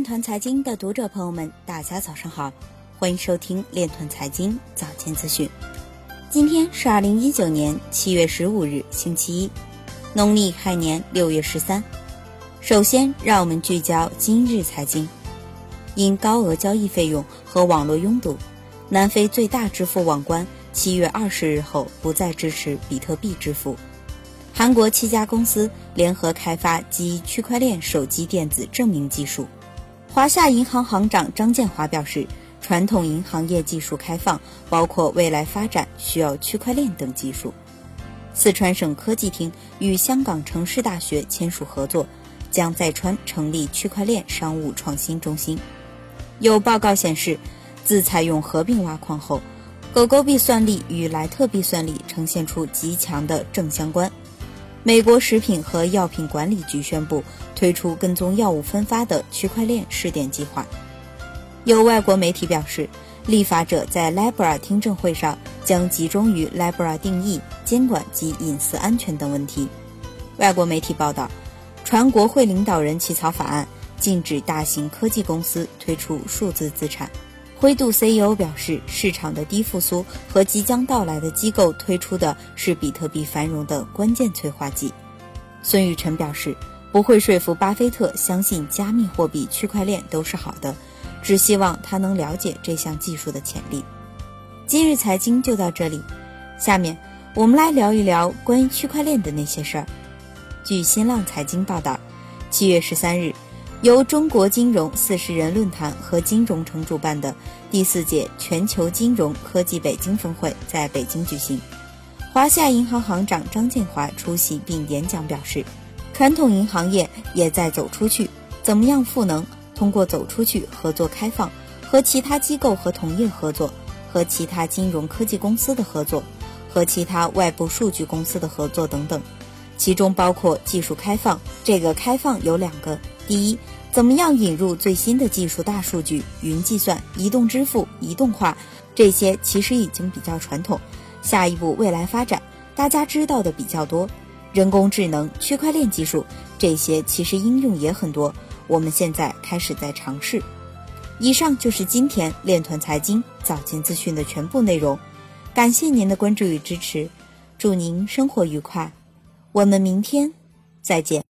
链团财经的读者朋友们，大家早上好，欢迎收听链团财经早间资讯。今天是二零一九年七月十五日，星期一，农历亥年六月十三。首先，让我们聚焦今日财经。因高额交易费用和网络拥堵，南非最大支付网关七月二十日后不再支持比特币支付。韩国七家公司联合开发基于区块链手机电子证明技术。华夏银行行长张建华表示，传统银行业技术开放包括未来发展需要区块链等技术。四川省科技厅与香港城市大学签署合作，将在川成立区块链商务创新中心。有报告显示，自采用合并挖矿后，狗狗币算力与莱特币算力呈现出极强的正相关。美国食品和药品管理局宣布推出跟踪药物分发的区块链试点计划。有外国媒体表示，立法者在 Libra 听证会上将集中于 Libra 定义、监管及隐私安全等问题。外国媒体报道，传国会领导人起草法案。禁止大型科技公司推出数字资产。灰度 CEO 表示，市场的低复苏和即将到来的机构推出的是比特币繁荣的关键催化剂。孙雨晨表示，不会说服巴菲特相信加密货币、区块链都是好的，只希望他能了解这项技术的潜力。今日财经就到这里，下面我们来聊一聊关于区块链的那些事儿。据新浪财经报道，七月十三日。由中国金融四十人论坛和金融城主办的第四届全球金融科技北京峰会在北京举行。华夏银行行长张建华出席并演讲表示，传统银行业也在走出去，怎么样赋能？通过走出去、合作开放、和其他机构和同业合作、和其他金融科技公司的合作、和其他外部数据公司的合作等等，其中包括技术开放。这个开放有两个。第一，怎么样引入最新的技术？大数据、云计算、移动支付、移动化，这些其实已经比较传统。下一步未来发展，大家知道的比较多，人工智能、区块链技术，这些其实应用也很多。我们现在开始在尝试。以上就是今天链团财经早间资讯的全部内容，感谢您的关注与支持，祝您生活愉快，我们明天再见。